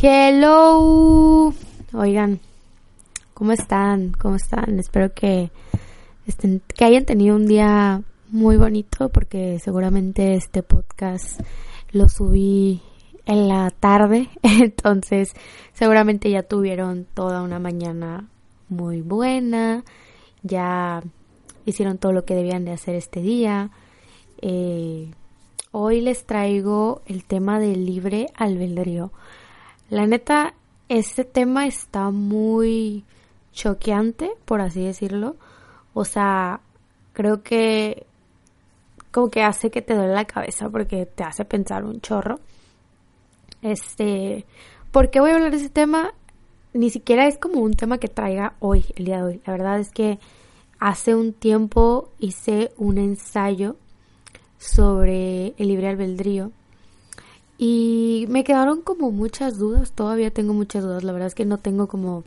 Hello. Oigan, ¿cómo están? ¿Cómo están? Espero que estén, que hayan tenido un día muy bonito porque seguramente este podcast lo subí en la tarde, entonces seguramente ya tuvieron toda una mañana muy buena, ya hicieron todo lo que debían de hacer este día. Eh, hoy les traigo el tema del libre albedrío. La neta, este tema está muy choqueante, por así decirlo. O sea, creo que como que hace que te duele la cabeza porque te hace pensar un chorro. Este, ¿por qué voy a hablar de ese tema? Ni siquiera es como un tema que traiga hoy, el día de hoy. La verdad es que hace un tiempo hice un ensayo sobre el libre albedrío y me quedaron como muchas dudas, todavía tengo muchas dudas, la verdad es que no tengo como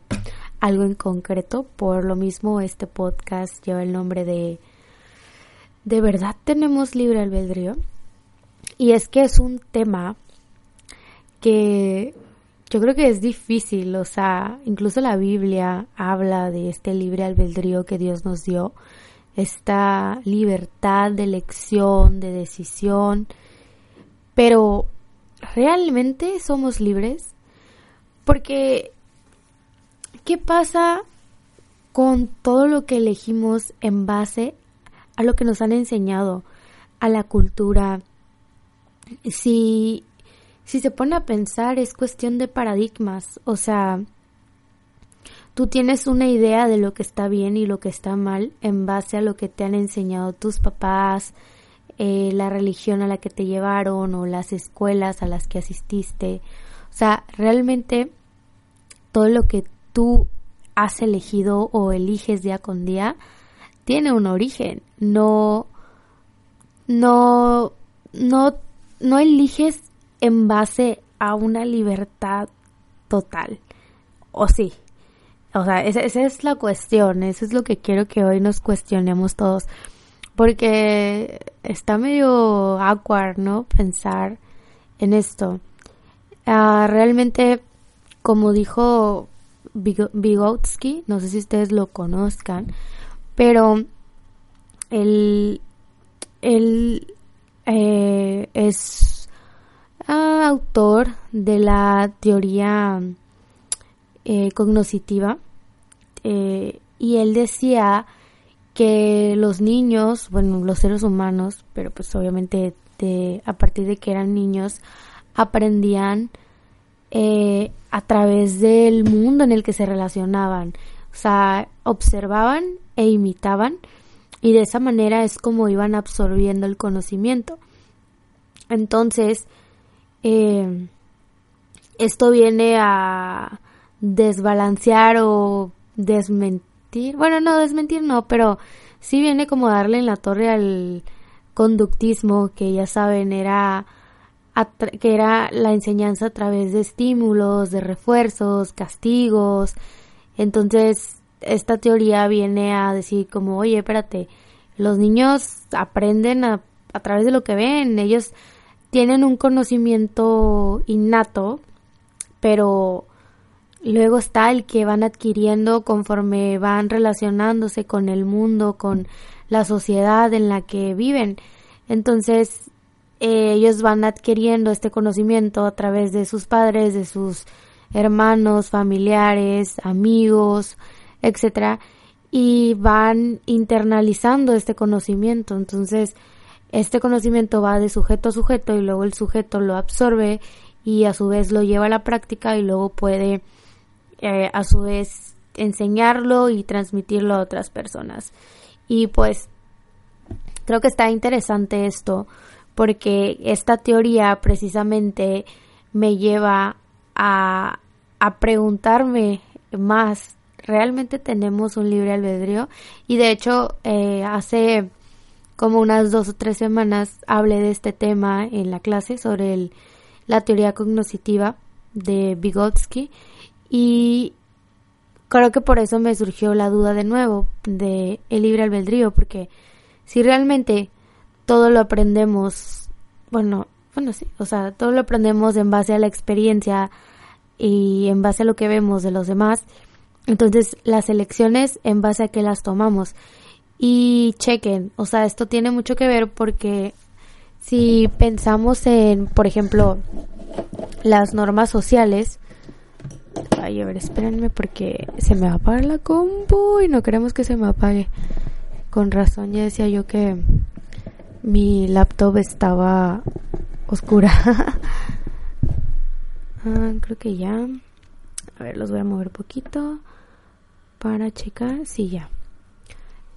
algo en concreto, por lo mismo este podcast lleva el nombre de ¿De verdad tenemos libre albedrío? Y es que es un tema que yo creo que es difícil, o sea, incluso la Biblia habla de este libre albedrío que Dios nos dio, esta libertad de elección, de decisión, pero ¿realmente somos libres? Porque, ¿qué pasa con todo lo que elegimos en base a lo que nos han enseñado, a la cultura? Si, si se pone a pensar, es cuestión de paradigmas, o sea, tú tienes una idea de lo que está bien y lo que está mal en base a lo que te han enseñado tus papás, eh, la religión a la que te llevaron o las escuelas a las que asististe. O sea, realmente todo lo que tú has elegido o eliges día con día tiene un origen. No, no, no, no eliges en base a una libertad total. ¿O sí? O sea, esa, esa es la cuestión. Eso es lo que quiero que hoy nos cuestionemos todos porque está medio awkward, ¿no? Pensar en esto. Ah, realmente, como dijo Vygotsky, no sé si ustedes lo conozcan, pero él, él eh, es ah, autor de la teoría eh, cognoscitiva eh, y él decía los niños, bueno, los seres humanos, pero pues obviamente a partir de que eran niños, aprendían eh, a través del mundo en el que se relacionaban. O sea, observaban e imitaban y de esa manera es como iban absorbiendo el conocimiento. Entonces, eh, esto viene a desbalancear o desmentir bueno, no, desmentir no, pero sí viene como darle en la torre al conductismo, que ya saben, era que era la enseñanza a través de estímulos, de refuerzos, castigos. Entonces, esta teoría viene a decir como, oye, espérate, los niños aprenden a, a través de lo que ven, ellos tienen un conocimiento innato, pero Luego está el que van adquiriendo conforme van relacionándose con el mundo, con la sociedad en la que viven. Entonces, eh, ellos van adquiriendo este conocimiento a través de sus padres, de sus hermanos, familiares, amigos, etcétera, y van internalizando este conocimiento. Entonces, este conocimiento va de sujeto a sujeto y luego el sujeto lo absorbe y a su vez lo lleva a la práctica y luego puede eh, a su vez enseñarlo y transmitirlo a otras personas. Y pues creo que está interesante esto porque esta teoría precisamente me lleva a, a preguntarme más, ¿realmente tenemos un libre albedrío? Y de hecho, eh, hace como unas dos o tres semanas hablé de este tema en la clase sobre el, la teoría cognoscitiva de Vygotsky y creo que por eso me surgió la duda de nuevo de el libre albedrío porque si realmente todo lo aprendemos bueno bueno sí o sea todo lo aprendemos en base a la experiencia y en base a lo que vemos de los demás entonces las elecciones en base a qué las tomamos. Y chequen o sea esto tiene mucho que ver porque si pensamos en por ejemplo las normas sociales Ay, a ver, espérenme porque se me va a apagar la compu y no queremos que se me apague. Con razón ya decía yo que mi laptop estaba oscura. ah, creo que ya. A ver, los voy a mover poquito para checar. Sí, ya.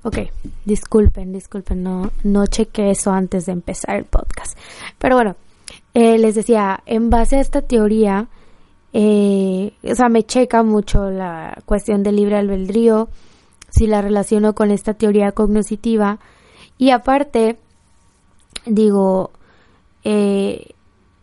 Ok, disculpen, disculpen, no, no chequé eso antes de empezar el podcast. Pero bueno, eh, les decía, en base a esta teoría, eh, o sea, me checa mucho la cuestión del libre albedrío, si la relaciono con esta teoría cognoscitiva. Y aparte, digo, eh,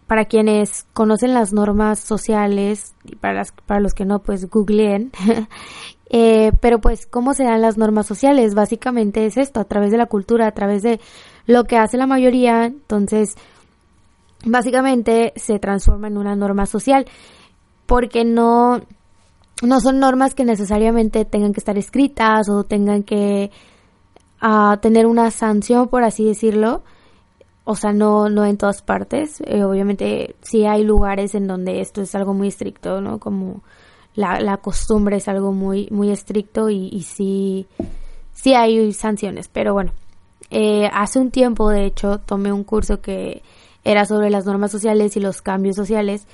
para quienes conocen las normas sociales y para, las, para los que no, pues googleen. eh, pero pues, ¿cómo se dan las normas sociales? Básicamente es esto, a través de la cultura, a través de lo que hace la mayoría. Entonces, básicamente se transforma en una norma social porque no, no son normas que necesariamente tengan que estar escritas o tengan que uh, tener una sanción, por así decirlo. O sea, no, no en todas partes. Eh, obviamente sí hay lugares en donde esto es algo muy estricto, ¿no? Como la, la costumbre es algo muy, muy estricto y, y sí, sí hay sanciones. Pero bueno, eh, hace un tiempo, de hecho, tomé un curso que era sobre las normas sociales y los cambios sociales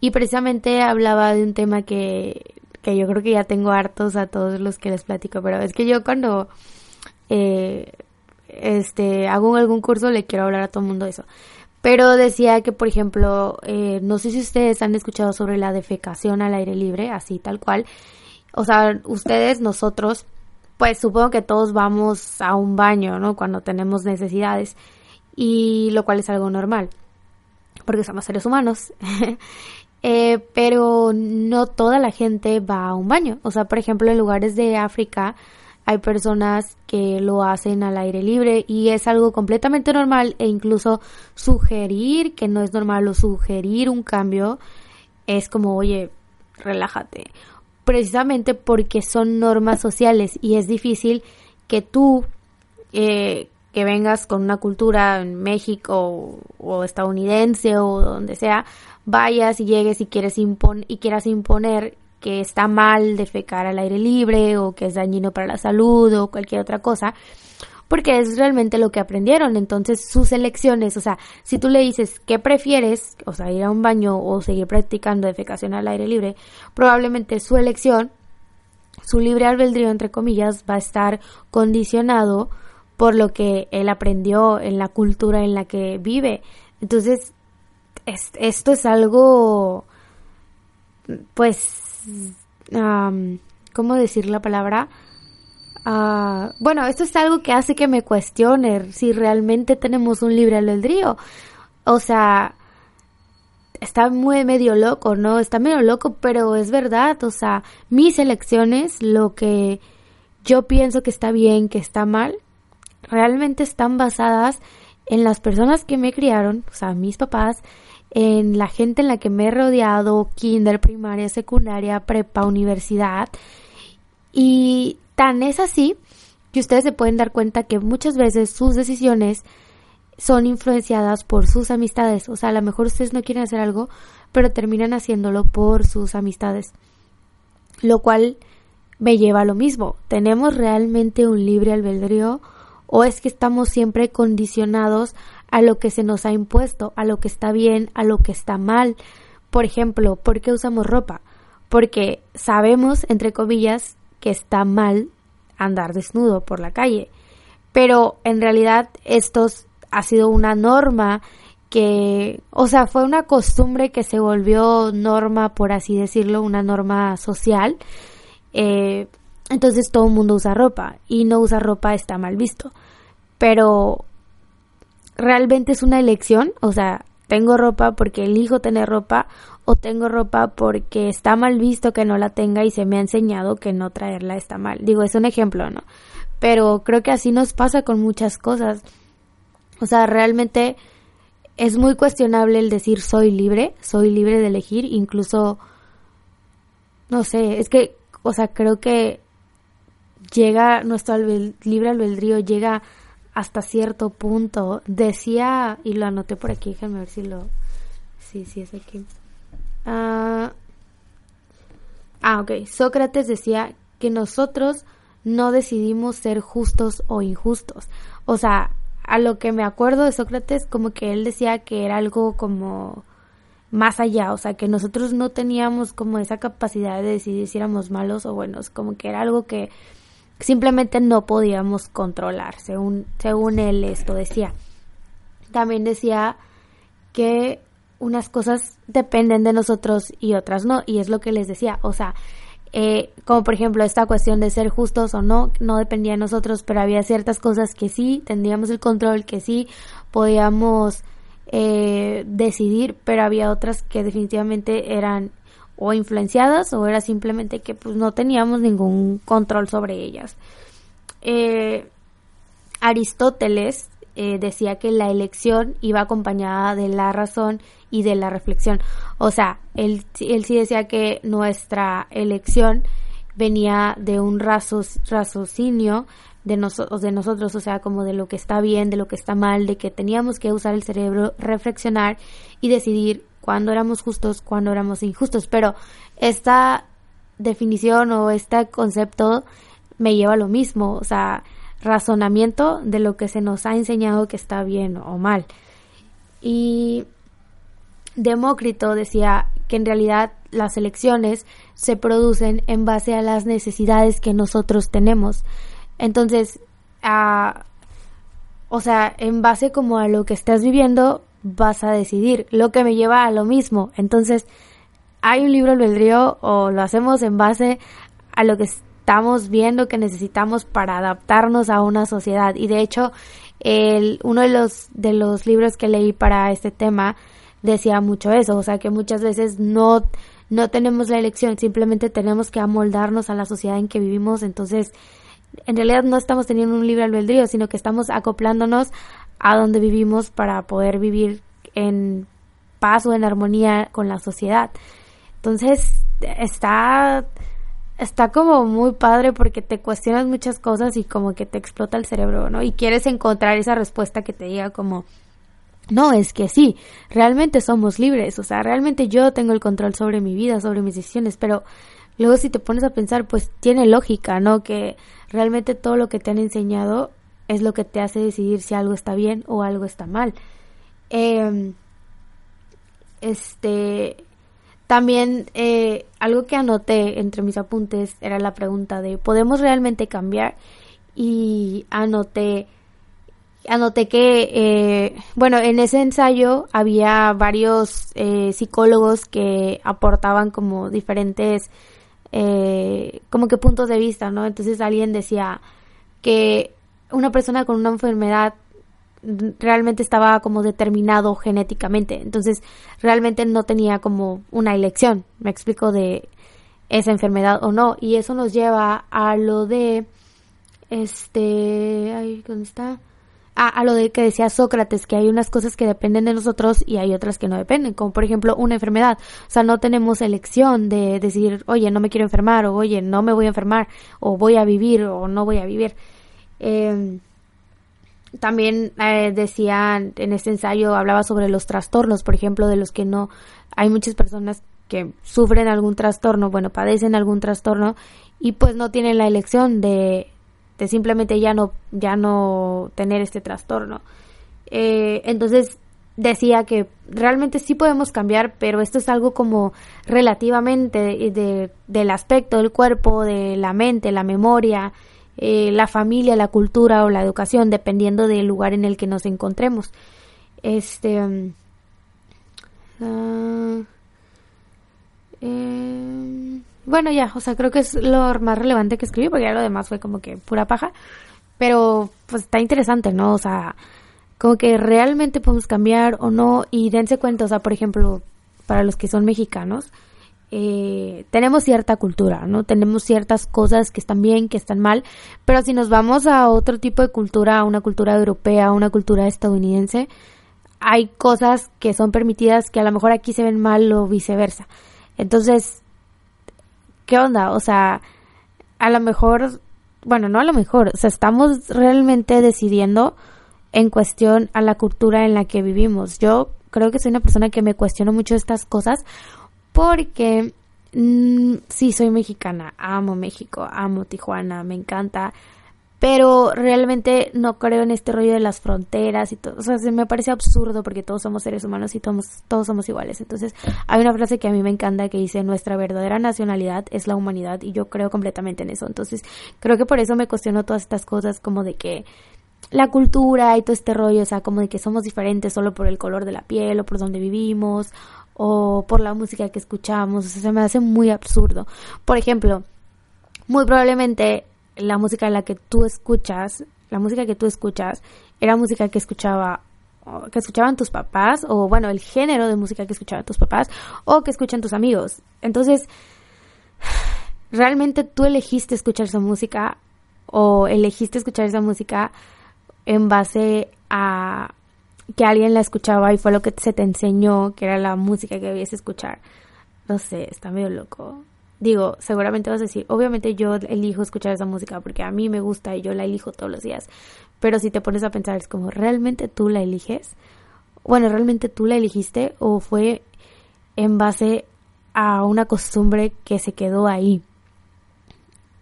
y precisamente hablaba de un tema que, que yo creo que ya tengo hartos a todos los que les platico, pero es que yo cuando eh, este hago algún curso le quiero hablar a todo el mundo de eso. Pero decía que, por ejemplo, eh, no sé si ustedes han escuchado sobre la defecación al aire libre, así tal cual. O sea, ustedes, nosotros, pues supongo que todos vamos a un baño, ¿no? Cuando tenemos necesidades. Y lo cual es algo normal. Porque somos seres humanos. Eh, pero no toda la gente va a un baño. O sea, por ejemplo, en lugares de África hay personas que lo hacen al aire libre y es algo completamente normal e incluso sugerir que no es normal o sugerir un cambio es como, oye, relájate. Precisamente porque son normas sociales y es difícil que tú, eh, que vengas con una cultura en México o estadounidense o donde sea, vayas y llegues y quieres impon y quieras imponer que está mal defecar al aire libre o que es dañino para la salud o cualquier otra cosa, porque es realmente lo que aprendieron. Entonces, sus elecciones, o sea, si tú le dices qué prefieres, o sea, ir a un baño o seguir practicando defecación al aire libre, probablemente su elección, su libre albedrío, entre comillas, va a estar condicionado por lo que él aprendió en la cultura en la que vive. Entonces, esto es algo, pues, ¿cómo decir la palabra? Ah, bueno, esto es algo que hace que me cuestione si realmente tenemos un libre albedrío. O sea, está muy medio loco, ¿no? Está medio loco, pero es verdad. O sea, mis elecciones, lo que yo pienso que está bien, que está mal, realmente están basadas en las personas que me criaron, o sea, mis papás, en la gente en la que me he rodeado, kinder, primaria, secundaria, prepa, universidad. Y tan es así que ustedes se pueden dar cuenta que muchas veces sus decisiones son influenciadas por sus amistades. O sea, a lo mejor ustedes no quieren hacer algo, pero terminan haciéndolo por sus amistades. Lo cual me lleva a lo mismo. ¿Tenemos realmente un libre albedrío? ¿O es que estamos siempre condicionados a lo que se nos ha impuesto, a lo que está bien, a lo que está mal. Por ejemplo, ¿por qué usamos ropa? Porque sabemos, entre comillas, que está mal andar desnudo por la calle. Pero en realidad esto ha sido una norma que, o sea, fue una costumbre que se volvió norma, por así decirlo, una norma social. Eh, entonces todo el mundo usa ropa y no usar ropa está mal visto. Pero realmente es una elección, o sea, tengo ropa porque elijo tener ropa o tengo ropa porque está mal visto que no la tenga y se me ha enseñado que no traerla está mal. Digo, es un ejemplo, ¿no? Pero creo que así nos pasa con muchas cosas. O sea, realmente es muy cuestionable el decir soy libre, soy libre de elegir, incluso, no sé, es que, o sea, creo que llega, nuestro libre albedrío llega hasta cierto punto. Decía, y lo anoté por aquí, déjenme ver si lo, sí, sí es aquí. ah, ah ok, Sócrates decía que nosotros no decidimos ser justos o injustos. O sea, a lo que me acuerdo de Sócrates, como que él decía que era algo como más allá, o sea, que nosotros no teníamos como esa capacidad de decidir si éramos malos o buenos, como que era algo que simplemente no podíamos controlar, según, según él esto decía. También decía que unas cosas dependen de nosotros y otras no, y es lo que les decía, o sea, eh, como por ejemplo esta cuestión de ser justos o no, no dependía de nosotros, pero había ciertas cosas que sí tendríamos el control, que sí podíamos eh, decidir, pero había otras que definitivamente eran o influenciadas o era simplemente que pues no teníamos ningún control sobre ellas. Eh, Aristóteles decía que la elección iba acompañada de la razón y de la reflexión. O sea, él, él sí decía que nuestra elección venía de un raciocinio de, de nosotros, o sea, como de lo que está bien, de lo que está mal, de que teníamos que usar el cerebro, reflexionar y decidir cuándo éramos justos, cuándo éramos injustos. Pero esta definición o este concepto me lleva a lo mismo, o sea, razonamiento de lo que se nos ha enseñado que está bien o mal. Y Demócrito decía que en realidad las elecciones se producen en base a las necesidades que nosotros tenemos. Entonces, o sea, en base como a lo que estás viviendo, vas a decidir, lo que me lleva a lo mismo. Entonces, hay un libro albedrío o lo hacemos en base a lo que estamos viendo que necesitamos para adaptarnos a una sociedad. Y de hecho, el, uno de los, de los libros que leí para este tema decía mucho eso, o sea que muchas veces no, no tenemos la elección, simplemente tenemos que amoldarnos a la sociedad en que vivimos, entonces en realidad no estamos teniendo un libre albedrío, sino que estamos acoplándonos a donde vivimos para poder vivir en paz o en armonía con la sociedad. Entonces, está está como muy padre porque te cuestionas muchas cosas y como que te explota el cerebro, ¿no? Y quieres encontrar esa respuesta que te diga como no, es que sí, realmente somos libres, o sea, realmente yo tengo el control sobre mi vida, sobre mis decisiones, pero luego si te pones a pensar, pues tiene lógica, ¿no? Que realmente todo lo que te han enseñado es lo que te hace decidir si algo está bien o algo está mal. Em, este, también eh, algo que anoté entre mis apuntes era la pregunta de, ¿podemos realmente cambiar? Y anoté anoté que, eh, bueno, en ese ensayo había varios eh, psicólogos que aportaban como diferentes, como que puntos de vista, ¿no? Entonces alguien decía que una persona con una enfermedad realmente estaba como determinado genéticamente, entonces realmente no tenía como una elección, me explico, de esa enfermedad o no, y eso nos lleva a lo de, este, ay, ¿dónde está? a, lo de que decía Sócrates, que hay unas cosas que dependen de nosotros y hay otras que no dependen, como por ejemplo una enfermedad. O sea, no tenemos elección de decir, oye, no me quiero enfermar, o oye, no me voy a enfermar, o voy a vivir, o no voy a vivir. Eh, también eh, decían en este ensayo, hablaba sobre los trastornos, por ejemplo, de los que no, hay muchas personas que sufren algún trastorno, bueno, padecen algún trastorno y pues no tienen la elección de de simplemente ya no, ya no tener este trastorno. Eh, entonces decía que realmente sí podemos cambiar, pero esto es algo como relativamente de, del aspecto del cuerpo, de la mente, la memoria, eh, la familia, la cultura o la educación, dependiendo del lugar en el que nos encontremos. Este... mm, ah, eh, bueno, ya, o sea, creo que es lo más relevante que escribí, porque ya lo demás fue como que pura paja. Pero, pues está interesante, ¿no? O sea, como que realmente podemos cambiar o no. Y dense cuenta, o sea, por ejemplo, para los que son mexicanos, eh, tenemos cierta cultura, ¿no? Tenemos ciertas cosas que están bien, que están mal, pero si nos vamos a otro tipo de cultura, a una cultura europea, a una cultura estadounidense, hay cosas que son permitidas que a lo mejor aquí se ven mal o viceversa. Entonces, ¿qué onda? O sea, a lo mejor, bueno, no a lo mejor, o sea, estamos realmente decidiendo en cuestión a la cultura en la que vivimos. Yo creo que soy una persona que me cuestiono mucho estas cosas porque mm, sí soy mexicana, amo México, amo Tijuana, me encanta, pero realmente no creo en este rollo de las fronteras y todo, o sea, se me parece absurdo porque todos somos seres humanos y todos, todos somos iguales. Entonces, hay una frase que a mí me encanta que dice, nuestra verdadera nacionalidad es la humanidad y yo creo completamente en eso. Entonces, creo que por eso me cuestiono todas estas cosas como de que la cultura y todo este rollo, o sea, como de que somos diferentes solo por el color de la piel o por donde vivimos o por la música que escuchamos, o sea, se me hace muy absurdo. Por ejemplo, muy probablemente la música en la que tú escuchas, la música que tú escuchas, era música que escuchaba que escuchaban tus papás o bueno, el género de música que escuchaban tus papás o que escuchan tus amigos. Entonces, realmente tú elegiste escuchar esa música o elegiste escuchar esa música en base a que alguien la escuchaba y fue lo que se te enseñó que era la música que debías escuchar. No sé, está medio loco. Digo, seguramente vas a decir, obviamente yo elijo escuchar esa música porque a mí me gusta y yo la elijo todos los días. Pero si te pones a pensar, es como, ¿realmente tú la eliges? Bueno, ¿realmente tú la elegiste o fue en base a una costumbre que se quedó ahí?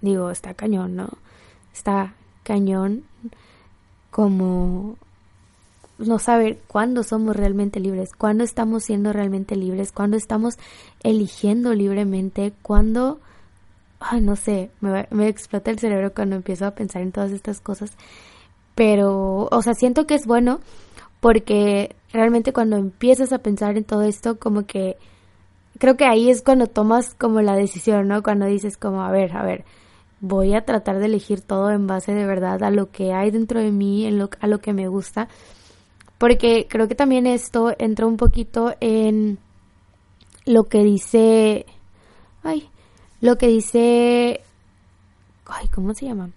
Digo, está cañón, ¿no? Está cañón como no saber cuándo somos realmente libres, cuándo estamos siendo realmente libres, cuándo estamos eligiendo libremente, cuándo, ay, no sé, me, me explota el cerebro cuando empiezo a pensar en todas estas cosas, pero, o sea, siento que es bueno porque realmente cuando empiezas a pensar en todo esto, como que creo que ahí es cuando tomas como la decisión, ¿no? Cuando dices como, a ver, a ver, voy a tratar de elegir todo en base de verdad a lo que hay dentro de mí, en lo, a lo que me gusta porque creo que también esto entra un poquito en lo que dice, ay, lo que dice, ay, ¿cómo se llama?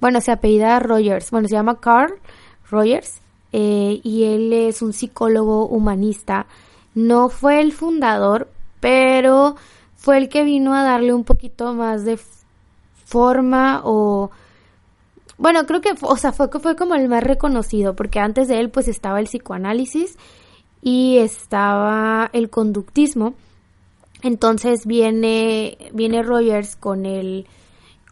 Bueno, se apellida Rogers, bueno, se llama Carl Rogers eh, y él es un psicólogo humanista. No fue el fundador, pero fue el que vino a darle un poquito más de forma o bueno, creo que, o sea, fue, fue como el más reconocido, porque antes de él pues estaba el psicoanálisis y estaba el conductismo. Entonces viene, viene Rogers con el,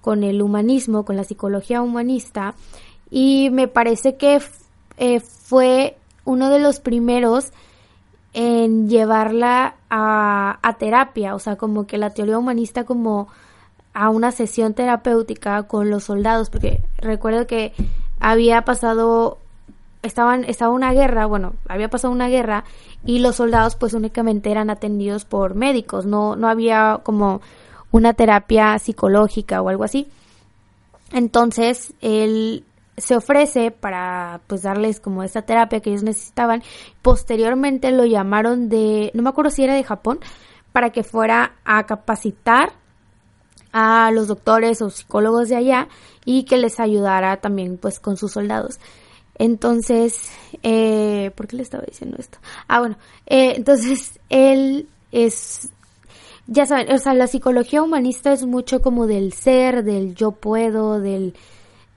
con el humanismo, con la psicología humanista, y me parece que eh, fue uno de los primeros en llevarla a, a terapia, o sea, como que la teoría humanista como a una sesión terapéutica con los soldados, porque recuerdo que había pasado, estaban, estaba una guerra, bueno, había pasado una guerra y los soldados pues únicamente eran atendidos por médicos, no, no había como una terapia psicológica o algo así. Entonces, él se ofrece para pues darles como esa terapia que ellos necesitaban. Posteriormente lo llamaron de, no me acuerdo si era de Japón, para que fuera a capacitar a los doctores o psicólogos de allá y que les ayudara también pues con sus soldados. Entonces, eh, ¿por qué le estaba diciendo esto? Ah, bueno, eh, entonces él es, ya saben, o sea, la psicología humanista es mucho como del ser, del yo puedo, del,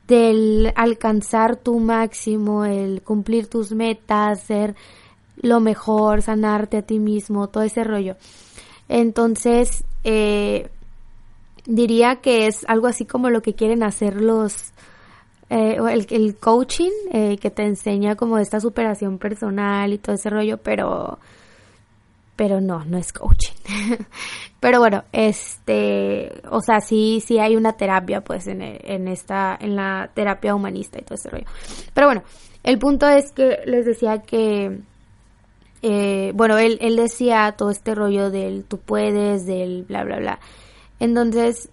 del alcanzar tu máximo, el cumplir tus metas, ser lo mejor, sanarte a ti mismo, todo ese rollo. Entonces, eh, diría que es algo así como lo que quieren hacer los eh, el, coaching eh, que te enseña como esta superación personal y todo ese rollo pero pero no no es coaching pero bueno este o sea sí sí hay una terapia pues en, en esta en la terapia humanista y todo ese rollo pero bueno el punto es que les decía que eh, bueno, él, él decía todo este rollo del tú puedes, del bla, bla, bla. Entonces,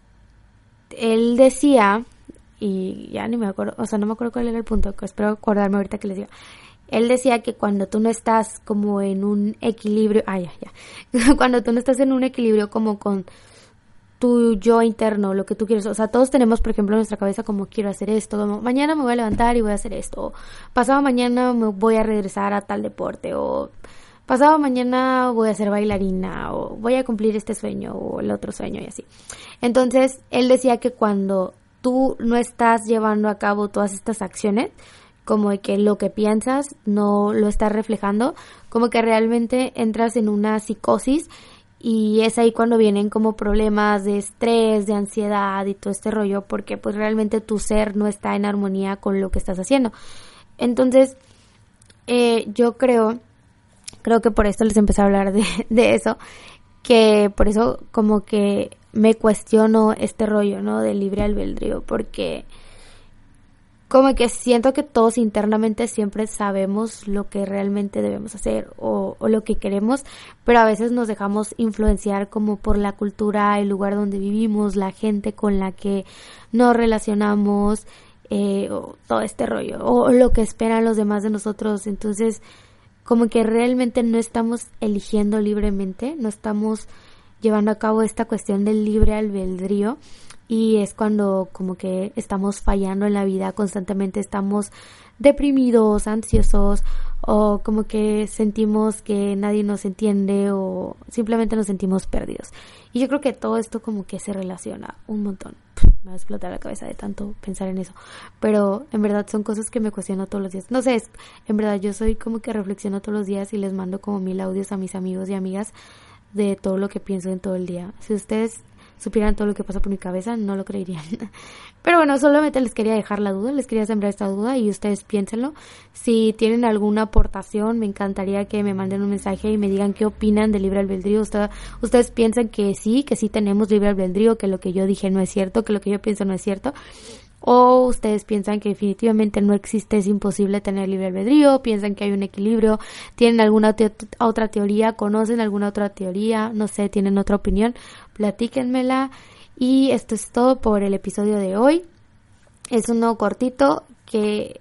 él decía, y ya ni me acuerdo, o sea, no me acuerdo cuál era el punto, espero acordarme ahorita que les diga. Él decía que cuando tú no estás como en un equilibrio, ah, ya, ya, cuando tú no estás en un equilibrio como con tu yo interno, lo que tú quieres. O sea, todos tenemos, por ejemplo, en nuestra cabeza como quiero hacer esto, como mañana me voy a levantar y voy a hacer esto, o pasado mañana me voy a regresar a tal deporte, o pasado mañana voy a ser bailarina, o voy a cumplir este sueño o el otro sueño y así. Entonces, él decía que cuando tú no estás llevando a cabo todas estas acciones, como de que lo que piensas no lo estás reflejando, como que realmente entras en una psicosis y es ahí cuando vienen como problemas de estrés, de ansiedad y todo este rollo, porque pues realmente tu ser no está en armonía con lo que estás haciendo. Entonces, eh, yo creo, creo que por esto les empecé a hablar de, de eso, que por eso como que me cuestiono este rollo, ¿no? Del libre albedrío, porque como que siento que todos internamente siempre sabemos lo que realmente debemos hacer o, lo que queremos, pero a veces nos dejamos influenciar como por la cultura, el lugar donde vivimos, la gente con la que nos relacionamos, eh, o todo este rollo, o lo que esperan los demás de nosotros. Entonces, como que realmente no estamos eligiendo libremente, no estamos llevando a cabo esta cuestión del libre albedrío y es cuando como que estamos fallando en la vida constantemente estamos deprimidos ansiosos o como que sentimos que nadie nos entiende o simplemente nos sentimos perdidos. Y yo creo que todo esto como que se relaciona un montón me va a explotar la cabeza de tanto pensar en eso. Pero en verdad son cosas que me cuestiono todos los días. No sé es, en verdad yo soy como que reflexiono todos los días y les mando como mil audios a mis amigos y amigas de todo lo que pienso en todo el día. Si ustedes supieran todo lo que pasa por mi cabeza, no lo creerían. Pero bueno, solamente les quería dejar la duda, les quería sembrar esta duda y ustedes piénsenlo. Si tienen alguna aportación, me encantaría que me manden un mensaje y me digan qué opinan del libre albedrío. ustedes piensan que sí, que sí tenemos libre albedrío, que lo que yo dije no es cierto, que lo que yo pienso no es cierto o ustedes piensan que definitivamente no existe, es imposible tener libre albedrío, piensan que hay un equilibrio, tienen alguna otra teoría, conocen alguna otra teoría, no sé, tienen otra opinión, platíquenmela. Y esto es todo por el episodio de hoy. Es uno cortito que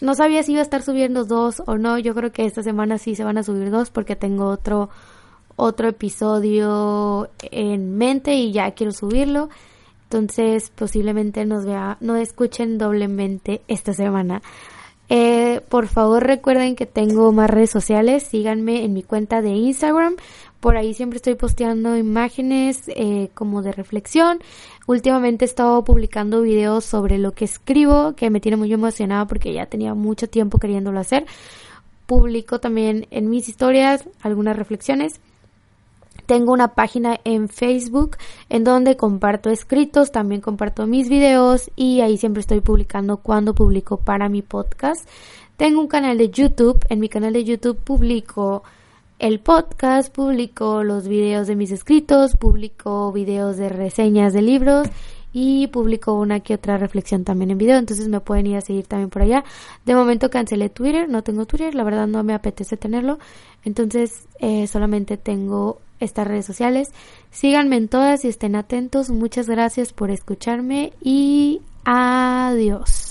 no sabía si iba a estar subiendo dos o no. Yo creo que esta semana sí se van a subir dos porque tengo otro otro episodio en mente y ya quiero subirlo. Entonces, posiblemente nos vea, no escuchen doblemente esta semana. Eh, por favor, recuerden que tengo más redes sociales. Síganme en mi cuenta de Instagram. Por ahí siempre estoy posteando imágenes eh, como de reflexión. Últimamente he estado publicando videos sobre lo que escribo, que me tiene muy emocionada porque ya tenía mucho tiempo queriéndolo hacer. Publico también en mis historias algunas reflexiones. Tengo una página en Facebook en donde comparto escritos, también comparto mis videos y ahí siempre estoy publicando cuando publico para mi podcast. Tengo un canal de YouTube, en mi canal de YouTube publico el podcast, publico los videos de mis escritos, publico videos de reseñas de libros y publico una que otra reflexión también en video, entonces me pueden ir a seguir también por allá. De momento cancelé Twitter, no tengo Twitter, la verdad no me apetece tenerlo, entonces eh, solamente tengo estas redes sociales. Síganme en todas y estén atentos. Muchas gracias por escucharme y adiós.